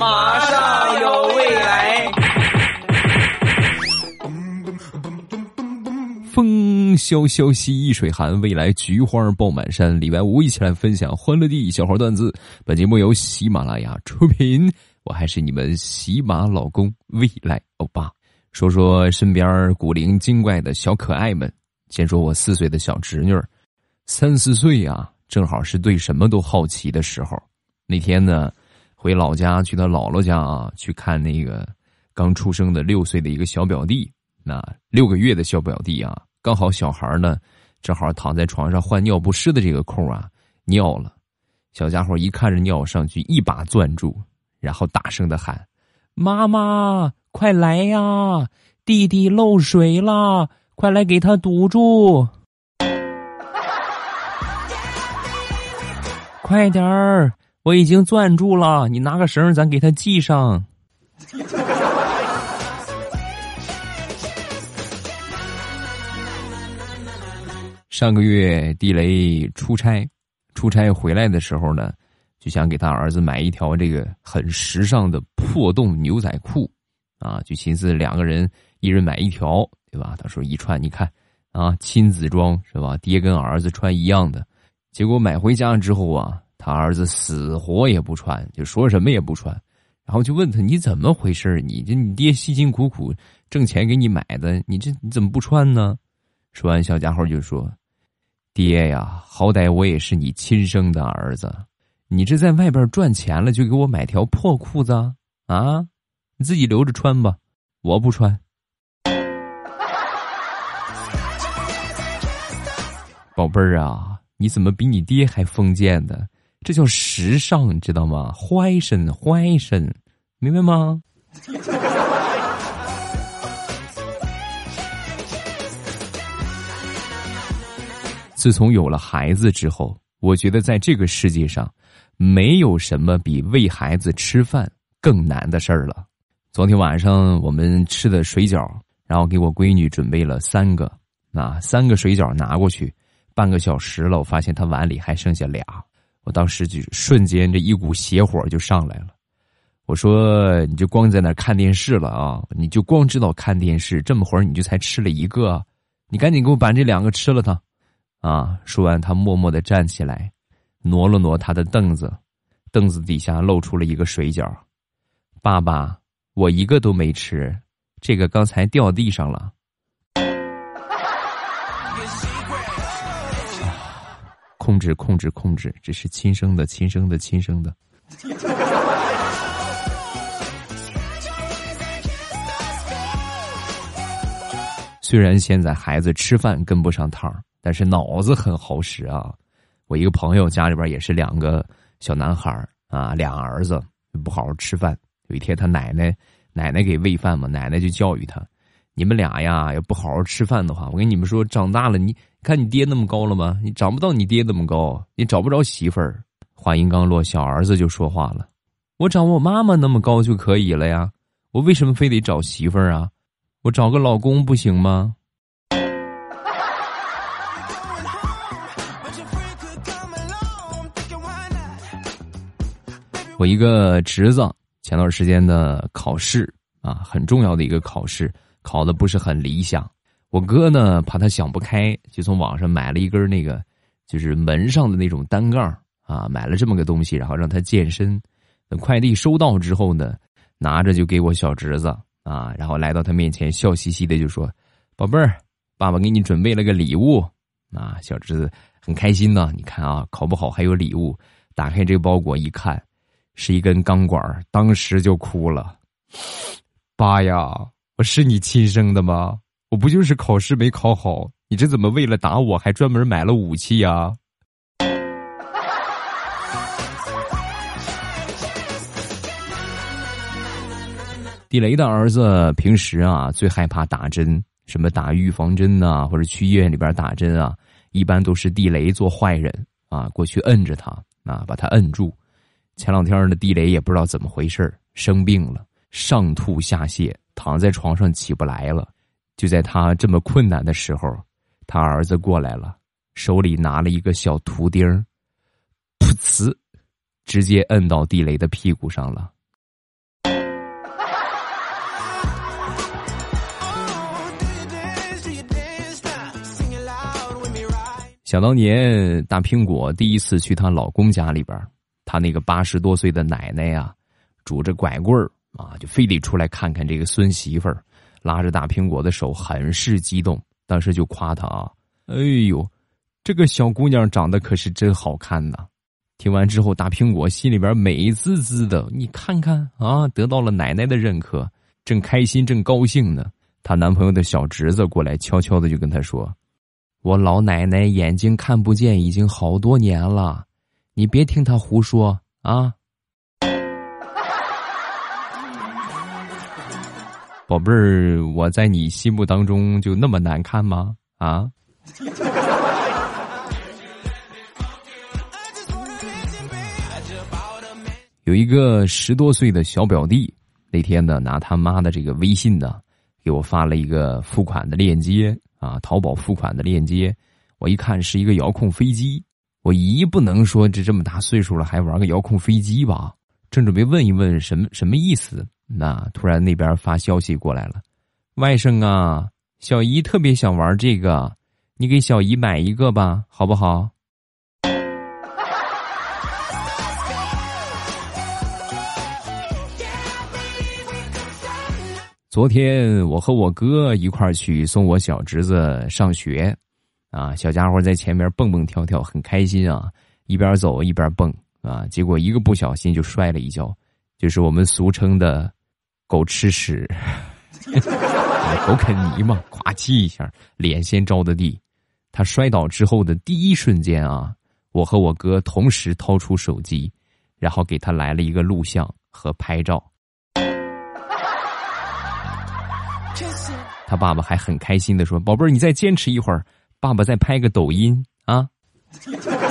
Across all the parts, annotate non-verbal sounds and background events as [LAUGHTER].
马上有未来。风萧萧兮易水寒，未来菊花爆满山。礼拜五一起来分享欢乐地小花段子。本节目由喜马拉雅出品，我还是你们喜马老公未来欧巴。说说身边古灵精怪的小可爱们。先说我四岁的小侄女，三四岁啊，正好是对什么都好奇的时候。那天呢，回老家去他姥姥家啊，去看那个刚出生的六岁的一个小表弟。那六个月的小表弟啊，刚好小孩呢，正好躺在床上换尿不湿的这个空啊，尿了。小家伙一看着尿上去，一把攥住，然后大声的喊：“妈妈，快来呀！弟弟漏水了，快来给他堵住！[LAUGHS] 快点儿，我已经攥住了，你拿个绳，咱给他系上。”上个月地雷出差，出差回来的时候呢，就想给他儿子买一条这个很时尚的破洞牛仔裤，啊，就寻思两个人一人买一条，对吧？他说一穿，你看啊，亲子装是吧？爹跟儿子穿一样的，结果买回家之后啊，他儿子死活也不穿，就说什么也不穿，然后就问他你怎么回事？你这你爹辛辛苦苦挣钱给你买的，你这你怎么不穿呢？说完，小家伙就说。爹呀，好歹我也是你亲生的儿子，你这在外边赚钱了，就给我买条破裤子啊？你自己留着穿吧，我不穿。宝贝儿啊，你怎么比你爹还封建的？这叫时尚，你知道吗？坏身坏身，明白吗？自从有了孩子之后，我觉得在这个世界上，没有什么比喂孩子吃饭更难的事儿了。昨天晚上我们吃的水饺，然后给我闺女准备了三个，那三个水饺拿过去，半个小时了，我发现她碗里还剩下俩，当时就瞬间这一股邪火就上来了。我说：“你就光在那看电视了啊？你就光知道看电视，这么会儿你就才吃了一个，你赶紧给我把这两个吃了它。”啊！说完，他默默的站起来，挪了挪他的凳子，凳子底下露出了一个水饺。爸爸，我一个都没吃，这个刚才掉地上了。控制，控制，控制，这是亲生的，亲生的，亲生的。[LAUGHS] 虽然现在孩子吃饭跟不上趟儿。但是脑子很好使啊！我一个朋友家里边也是两个小男孩儿啊，俩儿子不好好吃饭。有一天他奶奶奶奶给喂饭嘛，奶奶就教育他：“你们俩呀，要不好好吃饭的话，我跟你们说，长大了你看你爹那么高了吗？你长不到你爹那么高，你找不着媳妇儿。”话音刚落，小儿子就说话了：“我长我妈妈那么高就可以了呀，我为什么非得找媳妇儿啊？我找个老公不行吗？”我一个侄子前段时间的考试啊，很重要的一个考试，考的不是很理想。我哥呢，怕他想不开，就从网上买了一根那个，就是门上的那种单杠啊，买了这么个东西，然后让他健身。等快递收到之后呢，拿着就给我小侄子啊，然后来到他面前，笑嘻嘻的就说：“宝贝儿，爸爸给你准备了个礼物。”啊，小侄子很开心呢。你看啊，考不好还有礼物。打开这个包裹一看。是一根钢管，当时就哭了。[LAUGHS] 爸呀，我是你亲生的吗？我不就是考试没考好？你这怎么为了打我还专门买了武器呀？地雷的儿子平时啊最害怕打针，什么打预防针呐，或者去医院里边打针啊，一般都是地雷做坏人啊过去摁着他啊，把他摁住。前两天的地雷也不知道怎么回事生病了，上吐下泻，躺在床上起不来了，就在他这么困难的时候，他儿子过来了，手里拿了一个小图钉儿，噗呲，直接摁到地雷的屁股上了。想当年，大苹果第一次去她老公家里边，她那个八十多岁的奶奶啊，拄着拐棍儿。啊，就非得出来看看这个孙媳妇儿，拉着大苹果的手，很是激动。当时就夸她啊：“哎呦，这个小姑娘长得可是真好看呐！”听完之后，大苹果心里边美滋滋的。你看看啊，得到了奶奶的认可，正开心正高兴呢。她男朋友的小侄子过来，悄悄的就跟她说：“我老奶奶眼睛看不见已经好多年了，你别听她胡说啊。”宝贝儿，我在你心目当中就那么难看吗？啊？[LAUGHS] 有一个十多岁的小表弟，那天呢拿他妈的这个微信呢，给我发了一个付款的链接啊，淘宝付款的链接。我一看是一个遥控飞机，我一不能说这这么大岁数了还玩个遥控飞机吧？正准备问一问什么什么意思，那突然那边发消息过来了，外甥啊，小姨特别想玩这个，你给小姨买一个吧，好不好？[LAUGHS] 昨天我和我哥一块儿去送我小侄子上学，啊，小家伙在前面蹦蹦跳跳，很开心啊，一边走一边蹦啊，结果一个不小心就摔了一跤，就是我们俗称的“狗吃屎 [LAUGHS] ”，狗啃泥嘛，咵叽一下，脸先着的地。他摔倒之后的第一瞬间啊，我和我哥同时掏出手机，然后给他来了一个录像和拍照。他爸爸还很开心的说：“宝贝儿，你再坚持一会儿，爸爸再拍个抖音啊。” [LAUGHS]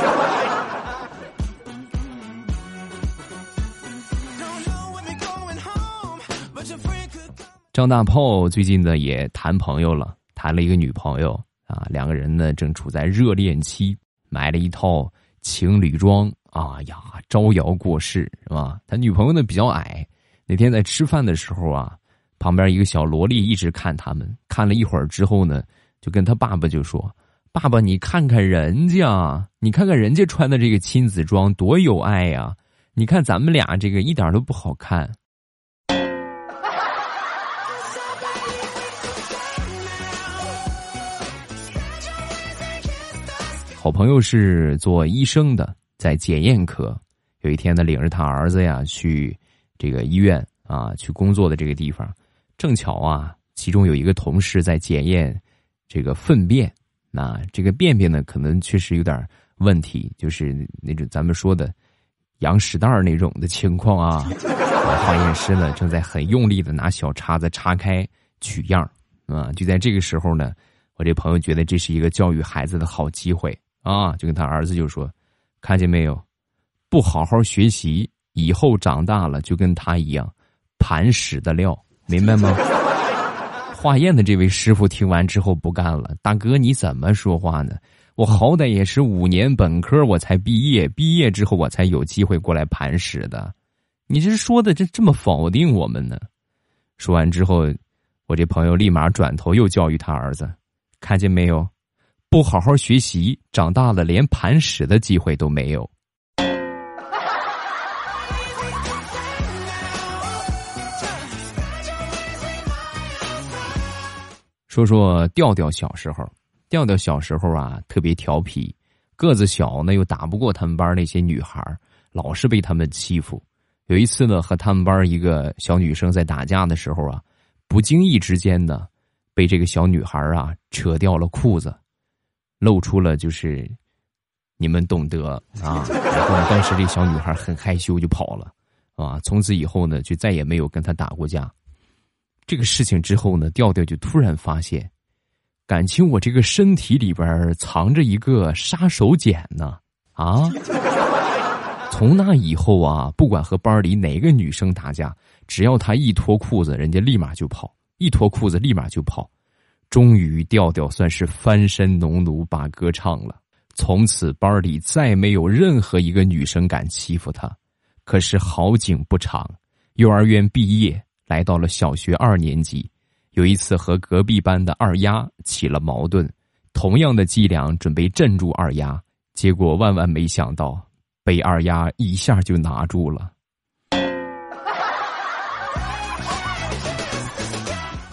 张大炮最近呢也谈朋友了，谈了一个女朋友啊，两个人呢正处在热恋期，买了一套情侣装啊呀，招摇过市是吧？他女朋友呢比较矮，那天在吃饭的时候啊。旁边一个小萝莉一直看他们，看了一会儿之后呢，就跟他爸爸就说：“爸爸，你看看人家，你看看人家穿的这个亲子装多有爱呀！你看咱们俩这个一点都不好看。”好朋友是做医生的，在检验科。有一天呢，领着他儿子呀去这个医院啊，去工作的这个地方。正巧啊，其中有一个同事在检验这个粪便，那这个便便呢，可能确实有点问题，就是那种咱们说的羊屎蛋儿那种的情况啊。[LAUGHS] 化验师呢，正在很用力的拿小叉子叉开取样啊。就在这个时候呢，我这朋友觉得这是一个教育孩子的好机会啊，就跟他儿子就说：“看见没有，不好好学习，以后长大了就跟他一样，盘屎的料。”明白吗？[LAUGHS] 化验的这位师傅听完之后不干了：“大哥，你怎么说话呢？我好歹也是五年本科我才毕业，毕业之后我才有机会过来盘屎的，你这说的这这么否定我们呢？”说完之后，我这朋友立马转头又教育他儿子：“看见没有？不好好学习，长大了连盘屎的机会都没有。”说说调调小时候，调调小时候啊特别调皮，个子小呢又打不过他们班那些女孩老是被他们欺负。有一次呢，和他们班一个小女生在打架的时候啊，不经意之间呢，被这个小女孩啊扯掉了裤子，露出了就是你们懂得啊。然后呢，当时这小女孩很害羞就跑了，啊，从此以后呢就再也没有跟他打过架。这个事情之后呢，调调就突然发现，感情我这个身体里边藏着一个杀手锏呢！啊，从那以后啊，不管和班里哪个女生打架，只要她一脱裤子，人家立马就跑；一脱裤子，立马就跑。终于，调调算是翻身农奴把歌唱了。从此，班里再没有任何一个女生敢欺负他。可是好景不长，幼儿园毕业。来到了小学二年级，有一次和隔壁班的二丫起了矛盾，同样的伎俩准备镇住二丫，结果万万没想到，被二丫一下就拿住了。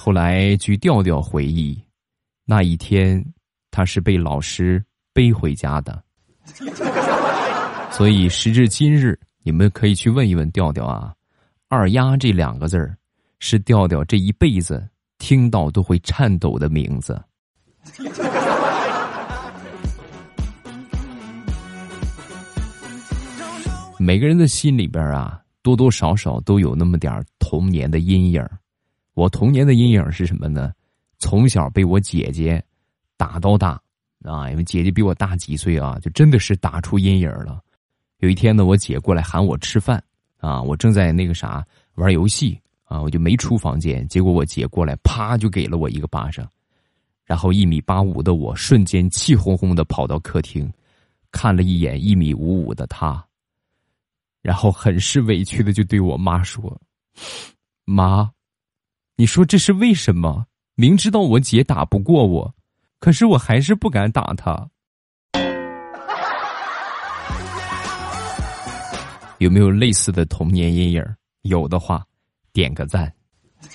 后来据调调回忆，那一天他是被老师背回家的。所以时至今日，你们可以去问一问调调啊，“二丫”这两个字儿，是调调这一辈子听到都会颤抖的名字。每个人的心里边啊，多多少少都有那么点童年的阴影。我童年的阴影是什么呢？从小被我姐姐打到大啊，因为姐姐比我大几岁啊，就真的是打出阴影了。有一天呢，我姐过来喊我吃饭啊，我正在那个啥玩游戏啊，我就没出房间。结果我姐过来，啪就给了我一个巴掌，然后一米八五的我瞬间气哄哄的跑到客厅，看了一眼一米五五的她，然后很是委屈的就对我妈说：“妈。”你说这是为什么？明知道我姐打不过我，可是我还是不敢打她。[LAUGHS] 有没有类似的童年阴影？有的话，点个赞。[LAUGHS]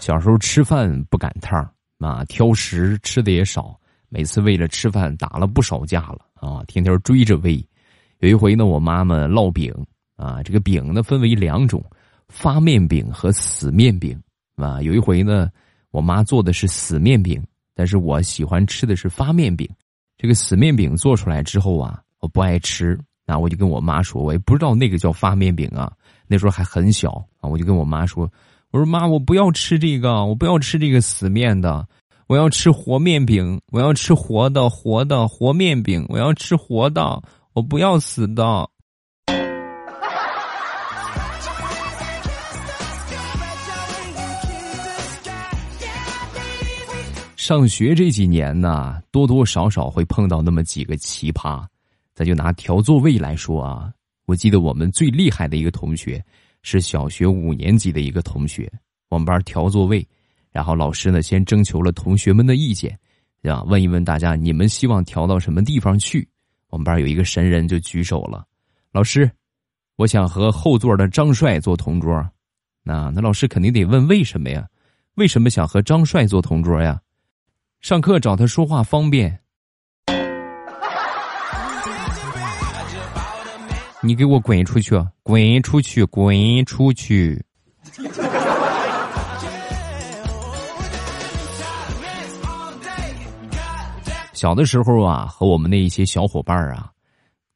小时候吃饭不赶趟儿啊，挑食吃的也少，每次为了吃饭打了不少架了啊，天天追着喂。有一回呢，我妈妈烙饼啊，这个饼呢分为两种，发面饼和死面饼啊。有一回呢，我妈做的是死面饼，但是我喜欢吃的是发面饼。这个死面饼做出来之后啊，我不爱吃，那我就跟我妈说，我也不知道那个叫发面饼啊，那时候还很小啊，我就跟我妈说，我说妈，我不要吃这个，我不要吃这个死面的，我要吃活面饼，我要吃活的活的活面饼，我要吃活的。我不要死的。上学这几年呢，多多少少会碰到那么几个奇葩。咱就拿调座位来说啊，我记得我们最厉害的一个同学是小学五年级的一个同学，我们班调座位，然后老师呢先征求了同学们的意见，啊，问一问大家你们希望调到什么地方去。我们班有一个神人就举手了，老师，我想和后座的张帅做同桌。那那老师肯定得问为什么呀？为什么想和张帅做同桌呀？上课找他说话方便。你给我滚出去！滚出去！滚出去！小的时候啊，和我们那一些小伙伴啊，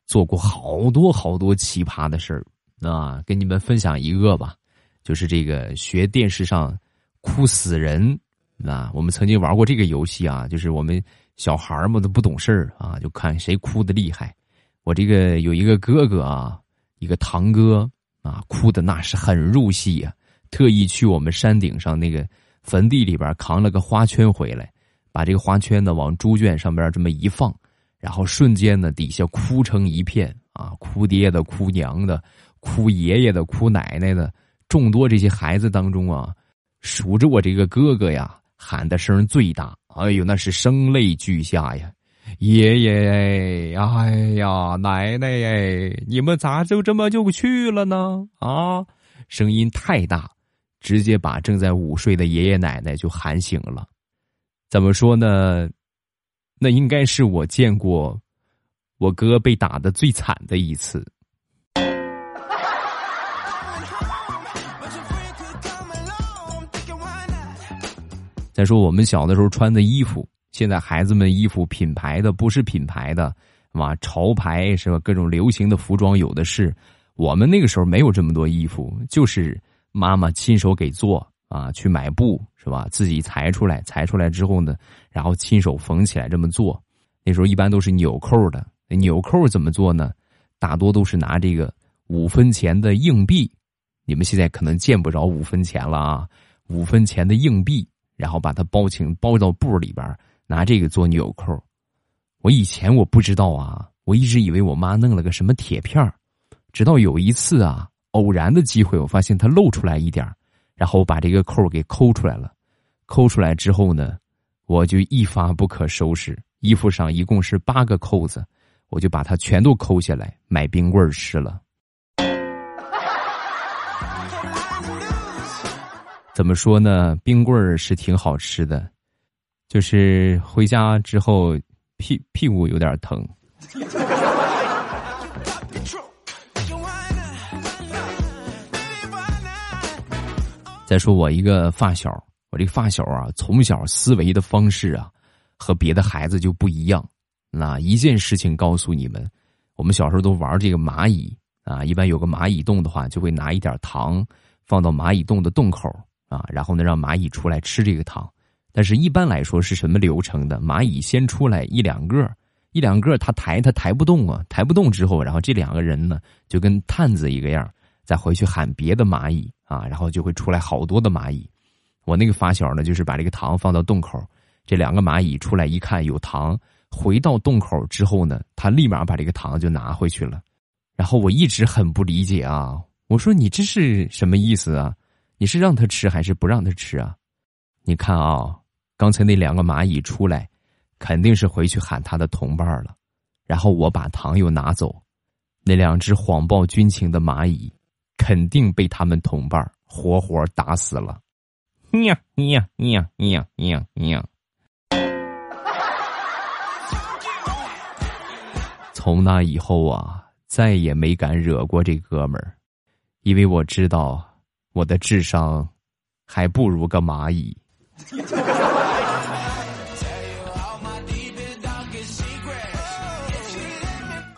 做过好多好多奇葩的事儿啊。跟你们分享一个吧，就是这个学电视上哭死人啊。我们曾经玩过这个游戏啊，就是我们小孩嘛都不懂事儿啊，就看谁哭的厉害。我这个有一个哥哥啊，一个堂哥啊，哭的那是很入戏呀，特意去我们山顶上那个坟地里边扛了个花圈回来。把这个花圈呢往猪圈上边这么一放，然后瞬间呢底下哭成一片啊，哭爹的、哭娘的、哭爷爷的、哭奶奶的，众多这些孩子当中啊，数着我这个哥哥呀喊的声最大，哎呦那是声泪俱下呀！爷爷，哎呀，奶奶哎，你们咋就这么就去了呢？啊，声音太大，直接把正在午睡的爷爷奶奶就喊醒了。怎么说呢？那应该是我见过我哥被打的最惨的一次。再说我们小的时候穿的衣服，现在孩子们衣服品牌的不是品牌的，哇，潮牌是吧？各种流行的服装有的是。我们那个时候没有这么多衣服，就是妈妈亲手给做。啊，去买布是吧？自己裁出来，裁出来之后呢，然后亲手缝起来这么做。那时候一般都是纽扣的，纽扣怎么做呢？大多都是拿这个五分钱的硬币，你们现在可能见不着五分钱了啊，五分钱的硬币，然后把它包起包到布里边，拿这个做纽扣。我以前我不知道啊，我一直以为我妈弄了个什么铁片直到有一次啊，偶然的机会，我发现它露出来一点然后我把这个扣给抠出来了。抠出来之后呢，我就一发不可收拾。衣服上一共是八个扣子，我就把它全都抠下来，买冰棍吃了。[LAUGHS] 怎么说呢？冰棍儿是挺好吃的，就是回家之后屁屁股有点疼。[LAUGHS] 再说我一个发小，我这个发小啊，从小思维的方式啊，和别的孩子就不一样。那一件事情告诉你们，我们小时候都玩这个蚂蚁啊，一般有个蚂蚁洞的话，就会拿一点糖放到蚂蚁洞的洞口。啊，然后呢，让蚂蚁出来吃这个糖，但是一般来说是什么流程的？蚂蚁先出来一两个，一两个，它抬它抬不动啊，抬不动之后，然后这两个人呢就跟探子一个样，再回去喊别的蚂蚁啊，然后就会出来好多的蚂蚁。我那个发小呢，就是把这个糖放到洞口，这两个蚂蚁出来一看有糖，回到洞口之后呢，他立马把这个糖就拿回去了。然后我一直很不理解啊，我说你这是什么意思啊？你是让他吃还是不让他吃啊？你看啊，刚才那两个蚂蚁出来，肯定是回去喊他的同伴了。然后我把糖又拿走，那两只谎报军情的蚂蚁，肯定被他们同伴活活打死了。呀呀呀呀呀呀！从那以后啊，再也没敢惹过这哥们儿，因为我知道。我的智商还不如个蚂蚁。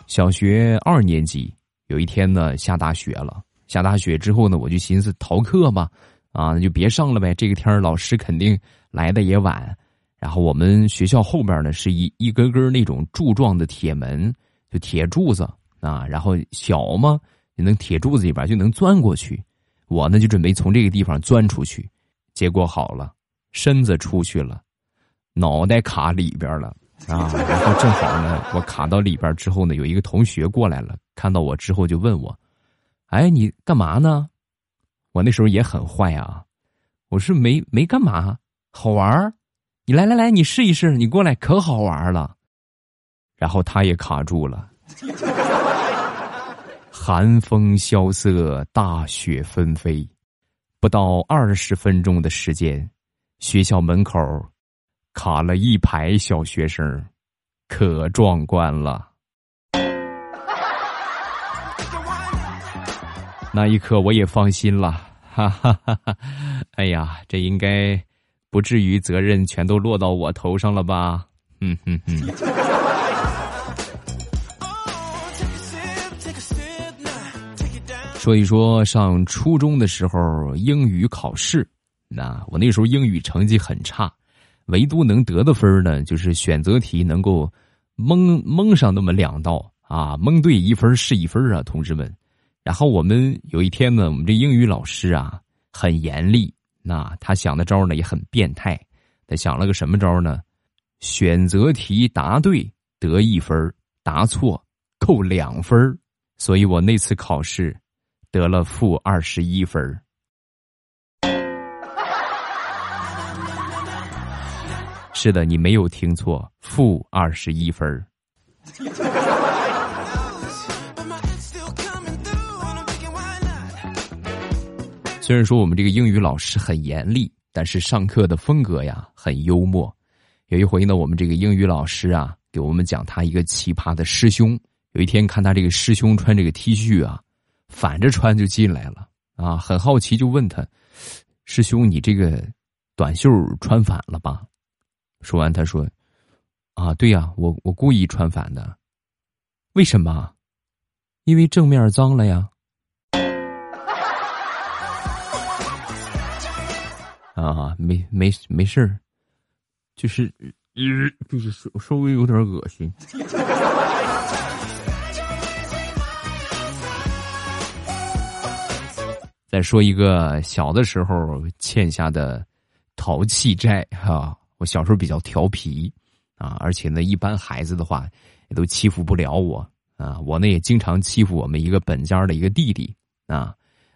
小学二年级有一天呢，下大雪了。下大雪之后呢，我就寻思逃课嘛，啊，那就别上了呗。这个天老师肯定来的也晚。然后我们学校后边呢是一一根根那种柱状的铁门，就铁柱子啊。然后小嘛，你能铁柱子里边就能钻过去。我呢就准备从这个地方钻出去，结果好了，身子出去了，脑袋卡里边了啊！然后正好呢，我卡到里边之后呢，有一个同学过来了，看到我之后就问我：“哎，你干嘛呢？”我那时候也很坏啊，我是没没干嘛，好玩儿你来来来，你试一试，你过来可好玩了。然后他也卡住了。寒风萧瑟，大雪纷飞，不到二十分钟的时间，学校门口卡了一排小学生，可壮观了。那一刻我也放心了，哈哈哈哈！哎呀，这应该不至于责任全都落到我头上了吧？嗯哼哼。说一说上初中的时候英语考试，那我那时候英语成绩很差，唯独能得的分呢，就是选择题能够蒙蒙上那么两道啊，蒙对一分是一分啊，同志们。然后我们有一天呢，我们这英语老师啊很严厉，那他想的招呢也很变态，他想了个什么招呢？选择题答对得一分，答错扣两分。所以我那次考试。得了负二十一分 [LAUGHS] 是的，你没有听错，负二十一分虽然说我们这个英语老师很严厉，但是上课的风格呀很幽默。有一回呢，我们这个英语老师啊给我们讲他一个奇葩的师兄。有一天看他这个师兄穿这个 T 恤啊。反着穿就进来了啊！很好奇就问他：“师兄，你这个短袖穿反了吧？”说完，他说：“啊，对呀，我我故意穿反的。为什么？因为正面脏了呀。”啊，没没没事儿，就是就是稍稍微有点恶心。再说一个小的时候欠下的淘气债哈，我小时候比较调皮啊，而且呢，一般孩子的话也都欺负不了我啊。我呢也经常欺负我们一个本家的一个弟弟啊。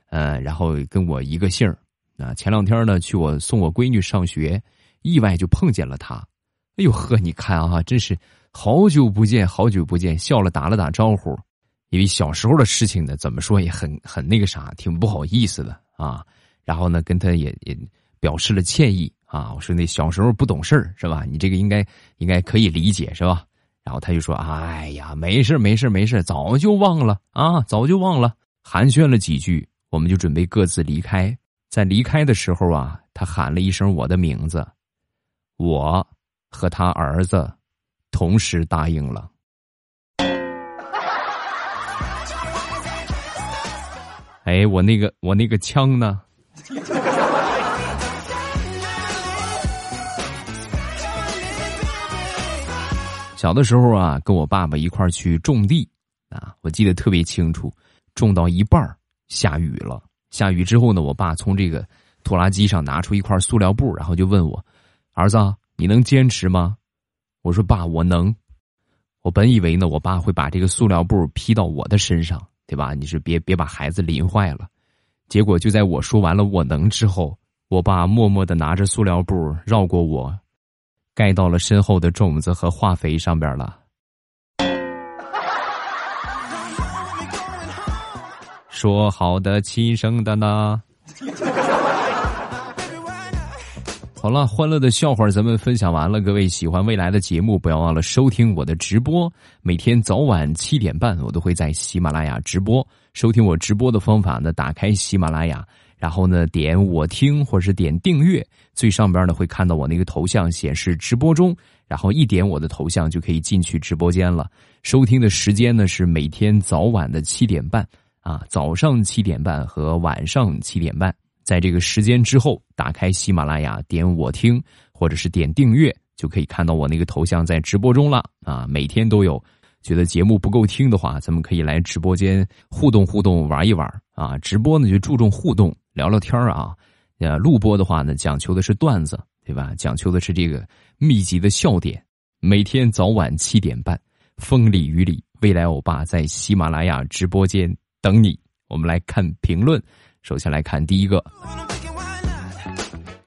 呃，然后跟我一个姓儿啊。前两天呢，去我送我闺女上学，意外就碰见了她。哎呦呵，你看啊，真是好久不见，好久不见，笑了打了打招呼。因为小时候的事情呢，怎么说也很很那个啥，挺不好意思的啊。然后呢，跟他也也表示了歉意啊。我说那小时候不懂事儿是吧？你这个应该应该可以理解是吧？然后他就说：“哎呀，没事没事没事，早就忘了啊，早就忘了。”寒暄了几句，我们就准备各自离开。在离开的时候啊，他喊了一声我的名字，我和他儿子同时答应了。[LAUGHS] 哎，我那个我那个枪呢？小的时候啊，跟我爸爸一块儿去种地啊，我记得特别清楚。种到一半下雨了。下雨之后呢，我爸从这个拖拉机上拿出一块塑料布，然后就问我：“儿子，你能坚持吗？”我说：“爸，我能。”我本以为呢，我爸会把这个塑料布披到我的身上，对吧？你是别别把孩子淋坏了。结果就在我说完了“我能”之后，我爸默默的拿着塑料布绕过我。盖到了身后的种子和化肥上边了。说好的亲生的呢？[LAUGHS] 好了，欢乐的笑话咱们分享完了。各位喜欢未来的节目，不要忘了收听我的直播。每天早晚七点半，我都会在喜马拉雅直播。收听我直播的方法呢，打开喜马拉雅。然后呢，点我听或者是点订阅，最上边呢会看到我那个头像显示直播中，然后一点我的头像就可以进去直播间了。收听的时间呢是每天早晚的七点半啊，早上七点半和晚上七点半，在这个时间之后，打开喜马拉雅，点我听或者是点订阅，就可以看到我那个头像在直播中了啊。每天都有，觉得节目不够听的话，咱们可以来直播间互动互动，玩一玩啊。直播呢就注重互动。聊聊天啊，呃，录播的话呢，讲求的是段子，对吧？讲求的是这个密集的笑点。每天早晚七点半，风里雨里，未来欧巴在喜马拉雅直播间等你。我们来看评论，首先来看第一个，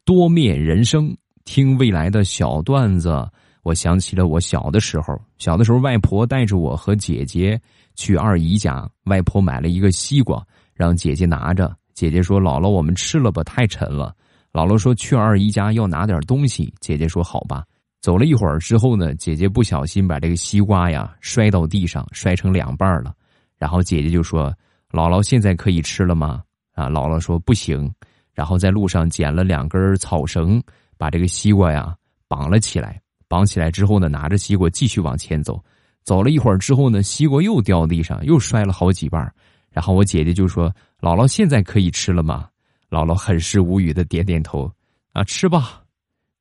多面人生，听未来的小段子，我想起了我小的时候。小的时候，外婆带着我和姐姐去二姨家，外婆买了一个西瓜，让姐姐拿着。姐姐说：“姥姥，我们吃了吧，太沉了。”姥姥说：“去二姨家要拿点东西。”姐姐说：“好吧。”走了一会儿之后呢，姐姐不小心把这个西瓜呀摔到地上，摔成两半了。然后姐姐就说：“姥姥，现在可以吃了吗？”啊，姥姥说：“不行。”然后在路上捡了两根草绳，把这个西瓜呀绑了起来。绑起来之后呢，拿着西瓜继续往前走。走了一会儿之后呢，西瓜又掉地上，又摔了好几瓣。然后我姐姐就说。姥姥现在可以吃了吗？姥姥很是无语的点点头，啊，吃吧。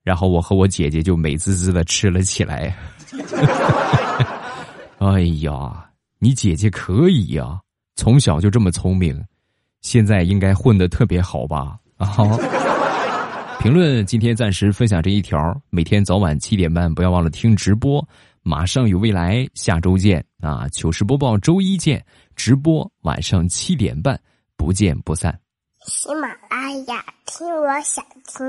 然后我和我姐姐就美滋滋的吃了起来。[LAUGHS] 哎呀，你姐姐可以呀，从小就这么聪明，现在应该混的特别好吧？啊，[LAUGHS] 评论今天暂时分享这一条，每天早晚七点半不要忘了听直播。马上有未来，下周见啊！糗事播报周一见，直播晚上七点半。不见不散。喜马拉雅，听我想听。